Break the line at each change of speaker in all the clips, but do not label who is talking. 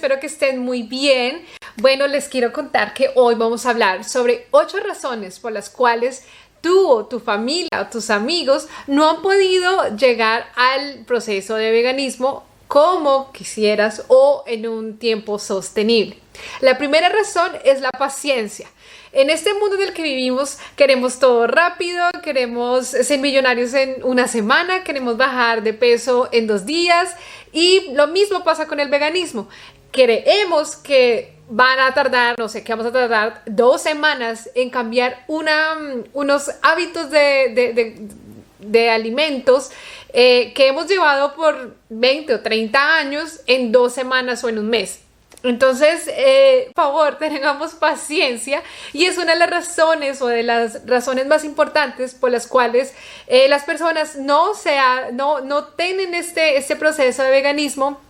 Espero que estén muy bien. Bueno, les quiero contar que hoy vamos a hablar sobre ocho razones por las cuales tú o tu familia o tus amigos no han podido llegar al proceso de veganismo como quisieras o en un tiempo sostenible. La primera razón es la paciencia. En este mundo en el que vivimos queremos todo rápido, queremos ser millonarios en una semana, queremos bajar de peso en dos días y lo mismo pasa con el veganismo. Creemos que van a tardar, no sé, que vamos a tardar dos semanas en cambiar una, unos hábitos de, de, alimentos eh, que hemos llevado por 20 o 30 años en dos semanas o en un mes. Entonces, eh, por favor, tengamos paciencia y es una de las razones o de las razones más importantes por las cuales eh, las personas no, sea, no, no tienen este, este proceso de veganismo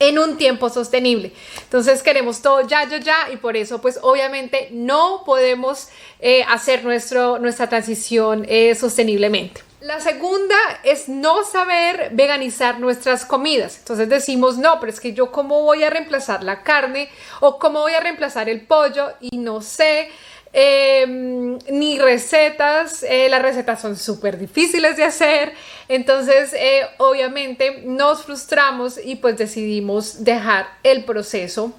en un tiempo sostenible. Entonces queremos todo ya, ya, ya y por eso pues obviamente no podemos eh, hacer nuestro, nuestra transición sosteniblemente. La segunda es no saber veganizar nuestras comidas. Entonces decimos, no, pero es que yo cómo voy a reemplazar la carne o cómo voy a reemplazar el pollo y no sé. Em, ni recetas, eh, las recetas son súper difíciles de hacer, entonces eh, obviamente nos frustramos y pues decidimos dejar el proceso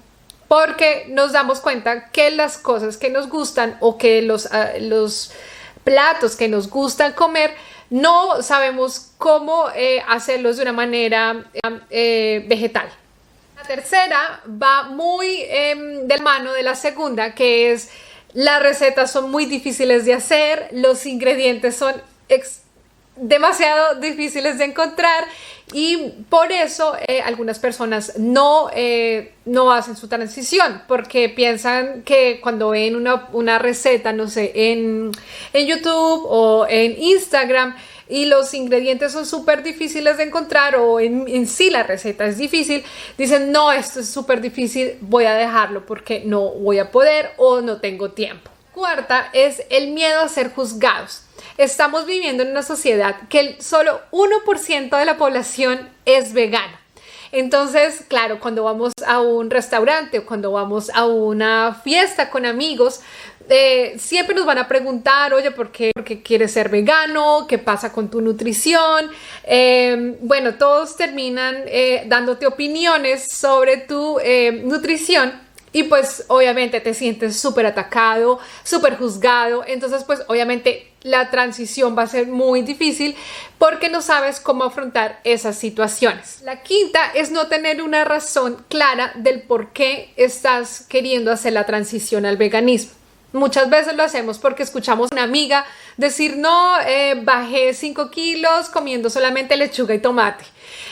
porque nos damos cuenta que las cosas que nos gustan o que los, ah, los platos que nos gustan comer no sabemos cómo eh, hacerlos de una manera vegetal. La tercera va muy em, del mano de la segunda, que es las recetas son muy difíciles de hacer, los ingredientes son demasiado difíciles de encontrar y por eso eh, algunas personas no, no hacen su transición porque piensan que cuando ven una, una receta, no sé, en, en YouTube o en Instagram, y los ingredientes son súper difíciles de encontrar o en, sí la receta es difícil, dicen, no, esto es súper difícil, voy a dejarlo porque no voy a poder o no tengo tiempo. Cuarta es el miedo a ser juzgados. Estamos viviendo en una sociedad que el solo 1% de la población es vegana. Entonces, claro, cuando vamos a un restaurante o cuando vamos a una fiesta con amigos, eh, siempre nos van a preguntar, oye, ¿por qué, quieres ser vegano? ¿Qué pasa con tu nutrición? Eh, bueno, todos terminan eh, dándote opiniones sobre tu nutrición y pues obviamente te sientes súper atacado, súper juzgado. Entonces pues obviamente la transición va a ser muy difícil porque no sabes cómo afrontar esas situaciones. La quinta es no tener una razón clara del por qué estás queriendo hacer la transición al veganismo. Muchas veces lo hacemos porque escuchamos a una amiga decir, no, eh, bajé 5 kilos comiendo solamente lechuga y tomate.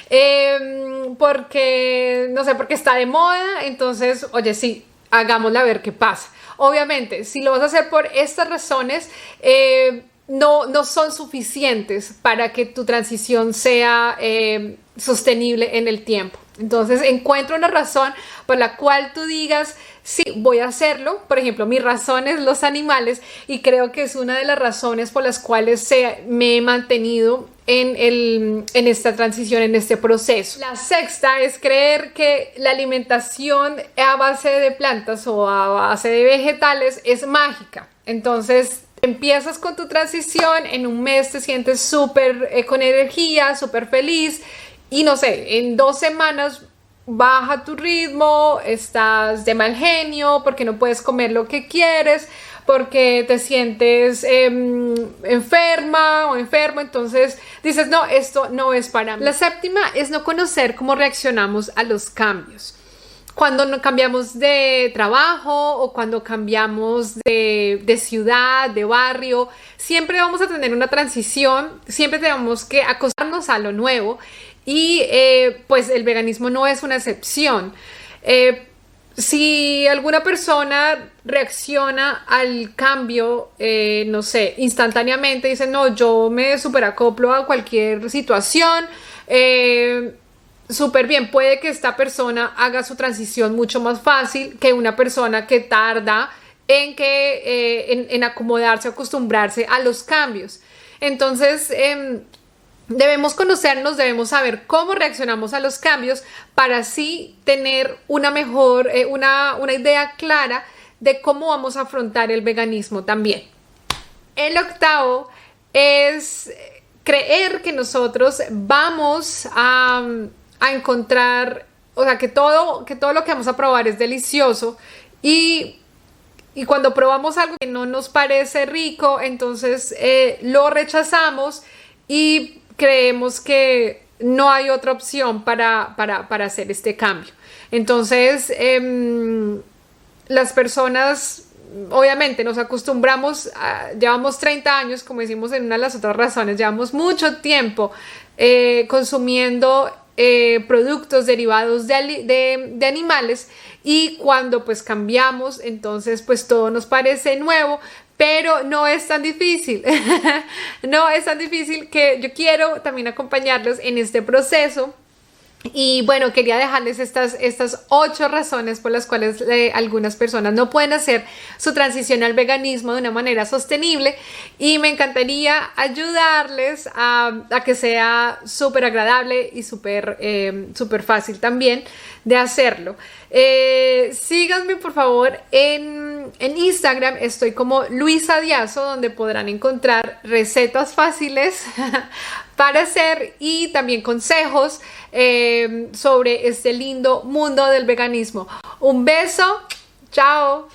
Em, porque, no sé, porque está de moda, entonces, oye, sí, hagámosla a ver qué pasa. Obviamente, si lo vas a hacer por estas razones, eh, no, no son suficientes para que tu transición sea eh, sostenible en el tiempo. Entonces, encuentra una razón por la cual tú digas, sí, voy a hacerlo. Por ejemplo, mi razón es los animales y creo que es una de las razones por las cuales me he mantenido en, en esta transición, en este proceso. La sexta es creer que la alimentación a base de plantas o a base de vegetales es mágica. Entonces, empiezas con tu transición, en un mes te sientes súper eh, con energía, súper feliz y no sé, en dos semanas baja tu ritmo, estás de mal genio porque no puedes comer lo que quieres, porque te sientes em, enferma o enfermo, entonces dices, no, esto no es para mí. La séptima es no conocer cómo reaccionamos a los cambios. Cuando cambiamos de trabajo o cuando cambiamos de, de ciudad, de barrio, siempre vamos a tener una transición, siempre tenemos que acostarnos a lo nuevo y eh, pues el veganismo no es una excepción. Eh, si alguna persona reacciona al cambio, eh, no sé, instantáneamente, dice, no, yo me superacoplo a cualquier situación, súper bien, puede que esta persona haga su transición mucho más fácil que una persona que tarda en, que, en acomodarse, acostumbrarse a los cambios. Entonces, em, Debemos conocernos, debemos saber cómo reaccionamos a los cambios para así tener una mejor, eh, una, una idea clara de cómo vamos a afrontar el veganismo también. El octavo es creer que nosotros vamos a, a, encontrar, o sea, que todo, que todo lo que vamos a probar es delicioso y, y cuando probamos algo que no nos parece rico, entonces eh, lo rechazamos y creemos que no hay otra opción para, para, para hacer este cambio. Entonces, eh, las personas obviamente nos acostumbramos, llevamos 30 años, como decimos en una de las otras razones, llevamos mucho tiempo eh, consumiendo eh, productos derivados de, de, animales y cuando pues cambiamos, entonces pues todo nos parece nuevo, pero no es tan difícil, no es tan difícil que yo quiero también acompañarlos en este proceso y bueno, quería dejarles estas, estas ocho razones por las cuales eh, algunas personas no pueden hacer su transición al veganismo de una manera sostenible y me encantaría ayudarles a, que sea súper agradable y súper eh, fácil también de hacerlo. Eh, síganme por favor en, en, Instagram, estoy como Luisa Diazo, donde podrán encontrar recetas fáciles para hacer y también consejos eh, sobre este lindo mundo del veganismo. Un beso, chao.